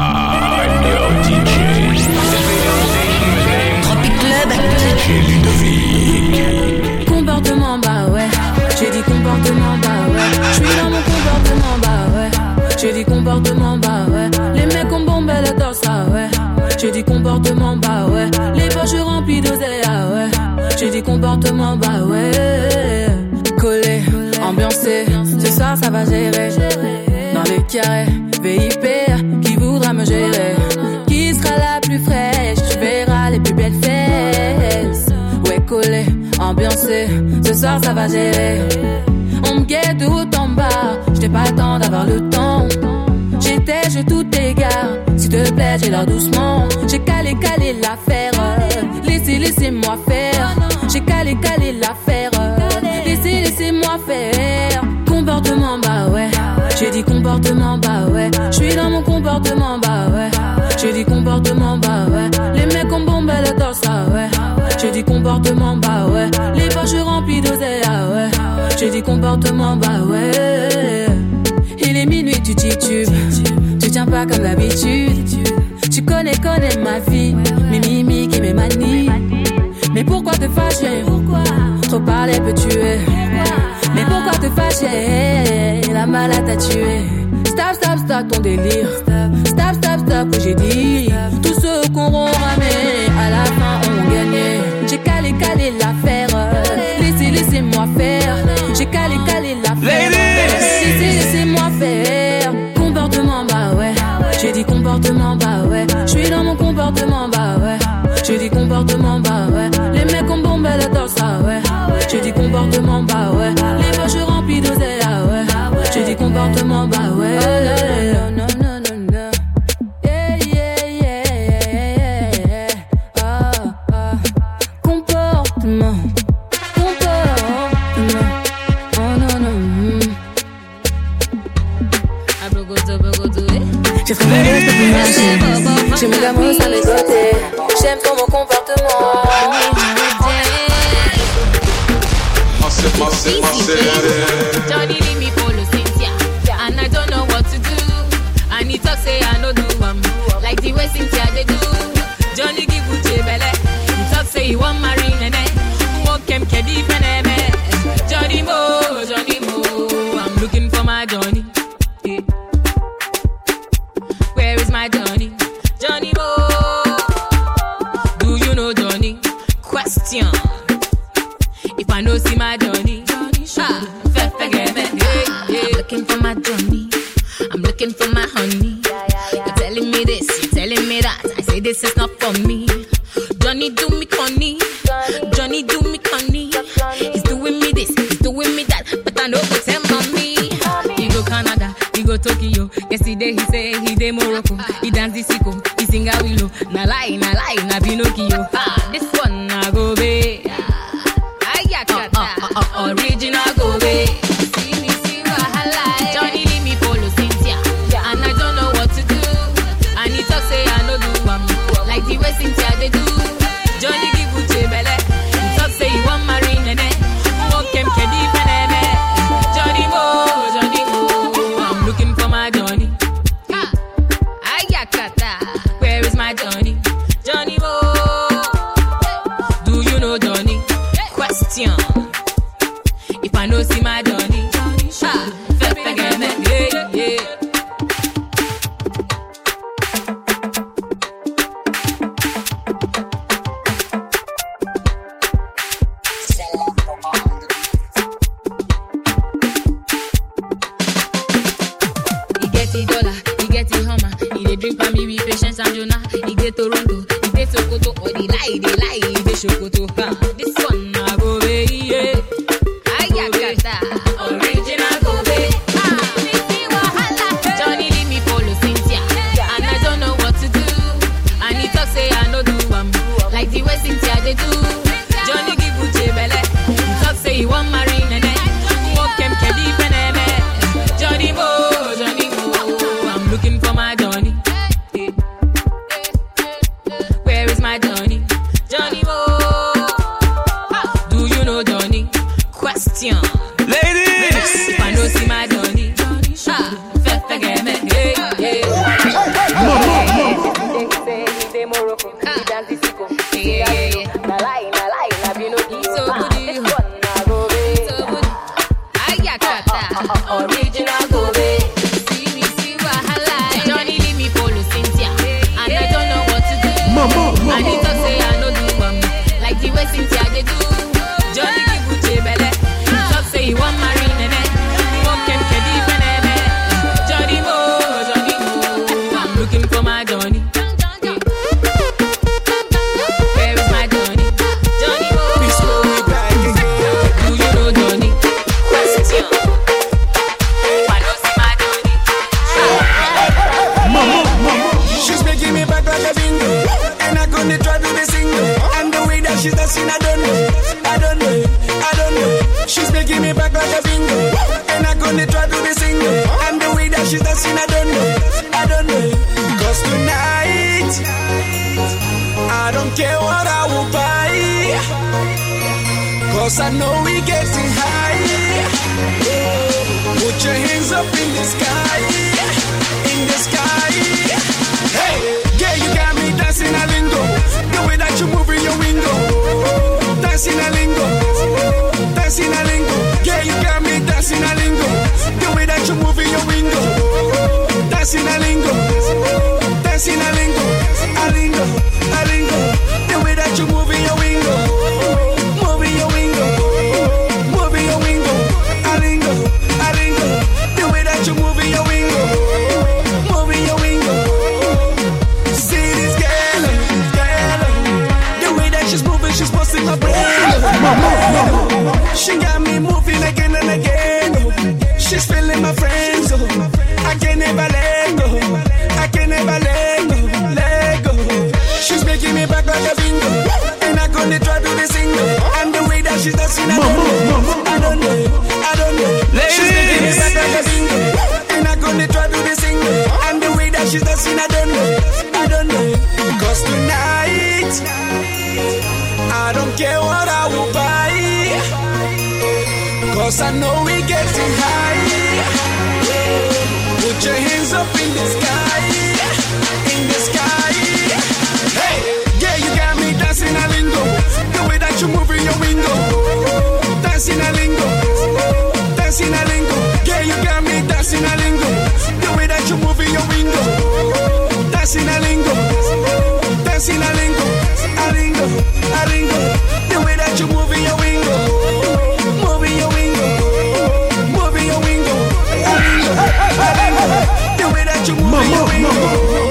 I'm your DJ. Tropic Club. DJ Ludovic. Comportement bah ouais. J'ai dit comportement bah ouais. Je suis dans mon comportement bah ouais. J'ai dit comportement bah ouais. Les mecs ont bombé la torse ah ouais. J'ai dit comportement bah ouais. Les poches remplies d'oseille ah ouais. J'ai dit comportement bah ouais. Collé, ambiancé. Ce soir ça va gérer. Dans les carrés ce soir ça va gérer. On me guette de haut en bas, j'étais pas le temps d'avoir le temps. J'étais, je tout égard, s'il te plaît, j'ai l'air doucement. J'ai calé, calé l'affaire, laissez, laissez-moi faire. comportement, bah ouais. Il est minuit, tu titubes, tu tiens pas comme d'habitude. Tu connais, connais ma vie, mes mimiques et mes manies. Mais pourquoi te fâcher? Trop parler peut tuer. Mais pourquoi te fâcher? La malade t'a tué. Stop, stop, stop ton délire. Stop, stop, stop que j'ai dit. Tous ceux qu'on aura à la fin ont gagné. J'ai calé, calé la fin. comportement, bah ouais. Les poches remplies d'oseille, ah ouais. Ah J'ai des comportements, bah ouais. Oh non, non, non, J'ai pris la brosse à mes côtés. J'aime ton mon comportement. Johnny original go away. dey drink for me with patience and Jonah. He dey Toronto, he dey Sokoto, or they lie, they lie, he dey Sokoto. for my journey. I know we getting high. Put your hands up in the sky, in the sky. Hey. she's dancing. I don't know. I don't know. Ladies. She's the me back like a bingo. And I gonna try to be single. And the way that she's dancing, I don't know. I don't know. Cause tonight, I don't care what I will buy. Cause I know it. dancing a lingo, dancing a lingo. Yeah, you got me dancing a lingo. The way that you move in your window, dancing a lingo, dancing a lingo, a lingo, a lingo. The way that you move in your window, moving your window, moving your window, a lingo, a lingo. The way that you moving your window.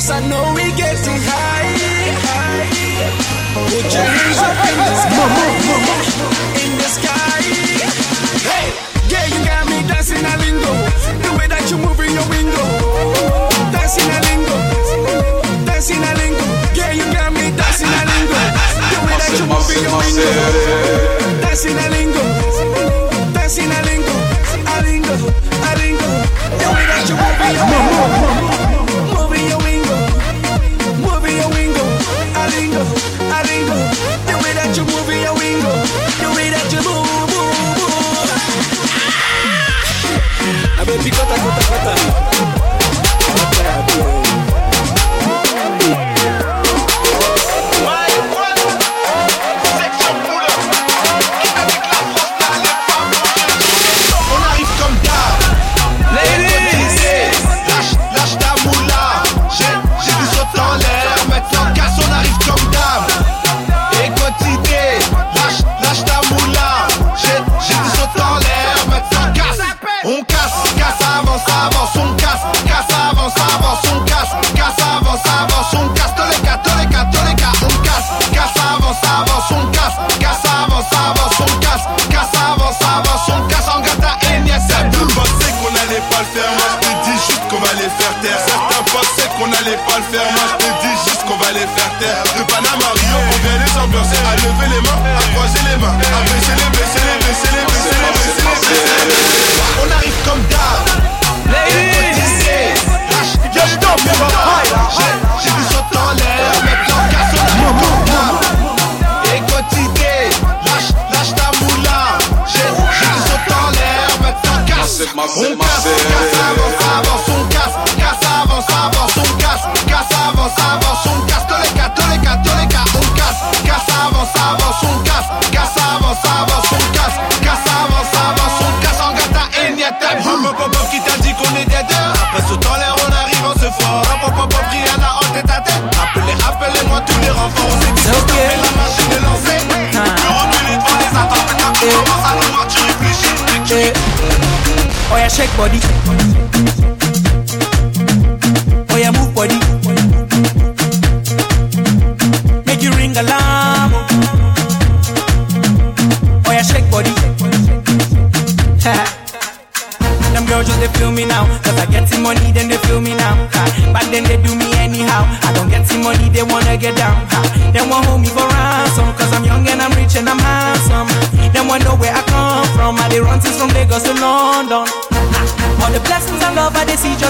Cause I know we getting high, high. Put your hands up in the sky, in the sky. Hey, yeah, you got me dancing a lingo. The way that you move in your window, dancing a lingo, dancing a lingo. Yeah, you got me dancing a lingo. The way that you move in your window, dancing a lingo. à lever les mains, à croiser les mains, à baisser les, baisser les, baisser les, baisser les, baisser les, baisser les. On arrive comme d'hab, ladies. Yo, je J'ai vu en l'air, maintenant casse la maman. Et quotidien, lâche, lâche ta moula. J'ai vu sauter en l'air, maintenant casse. On casse, on casse. Body.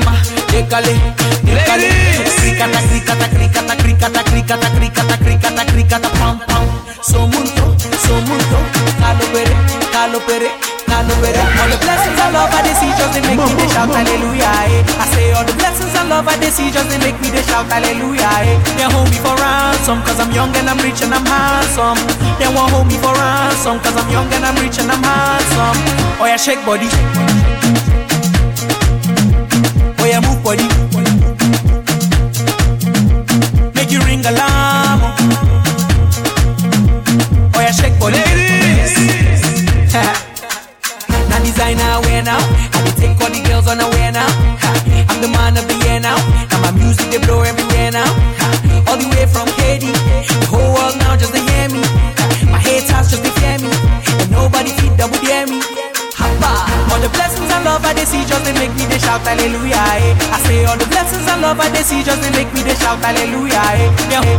Farotema, décalé, décalé. Cricata, cricata, cricata, cricata, cricata, cricata, cricata, cricata, pam, pam. Somunto, somunto, calo pere, calo pere, calo pere. All the blessings and love I they see just they make me they shout hallelujah. Eh. I say all the blessings and love I they see just they make me they shout hallelujah. Eh. They hold me for ransom cause I'm young and I'm rich and I'm handsome. They won't hold me for ransom cause I'm young and I'm rich and I'm handsome. Oh yeah, shake body. Body. See just they make me they shout hallelujah. Eh. Yeah.